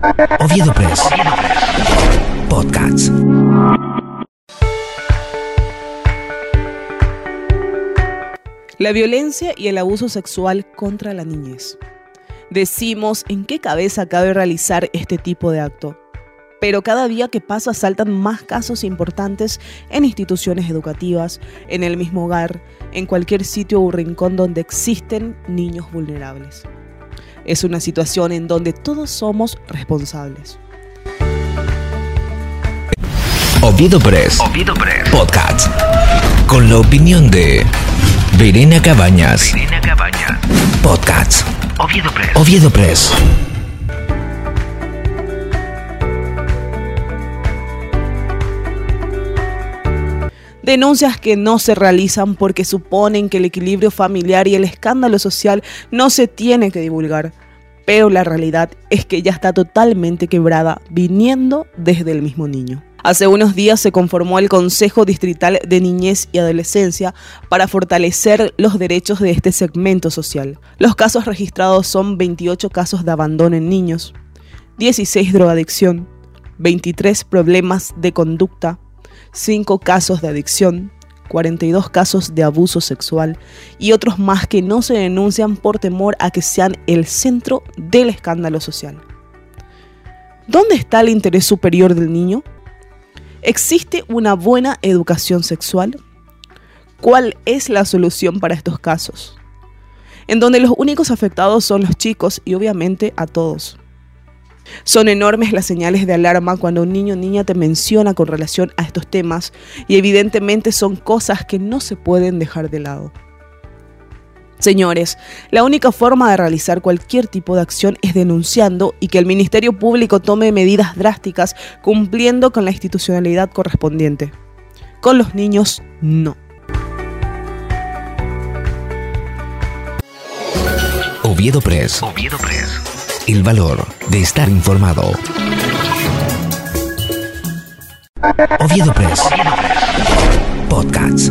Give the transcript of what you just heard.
Oviedo Press. Podcasts. La violencia y el abuso sexual contra la niñez. Decimos en qué cabeza cabe realizar este tipo de acto. Pero cada día que pasa saltan más casos importantes en instituciones educativas, en el mismo hogar, en cualquier sitio o rincón donde existen niños vulnerables. Es una situación en donde todos somos responsables. Oviedo Press. Oviedo Press. Podcasts. Con la opinión de Verena Cabañas. Irene Cabaña. Podcasts. Oviedo Press. Oviedo Press. Denuncias que no se realizan porque suponen que el equilibrio familiar y el escándalo social no se tiene que divulgar. Pero la realidad es que ya está totalmente quebrada viniendo desde el mismo niño. Hace unos días se conformó el Consejo Distrital de Niñez y Adolescencia para fortalecer los derechos de este segmento social. Los casos registrados son 28 casos de abandono en niños, 16 drogadicción, 23 problemas de conducta, 5 casos de adicción, 42 casos de abuso sexual y otros más que no se denuncian por temor a que sean el centro del escándalo social. ¿Dónde está el interés superior del niño? ¿Existe una buena educación sexual? ¿Cuál es la solución para estos casos? En donde los únicos afectados son los chicos y obviamente a todos. Son enormes las señales de alarma cuando un niño o niña te menciona con relación a estos temas y evidentemente son cosas que no se pueden dejar de lado. Señores, la única forma de realizar cualquier tipo de acción es denunciando y que el Ministerio Público tome medidas drásticas cumpliendo con la institucionalidad correspondiente. Con los niños, no. Oviedo Press. Press. El valor de estar informado. Oviedo Press. Podcasts.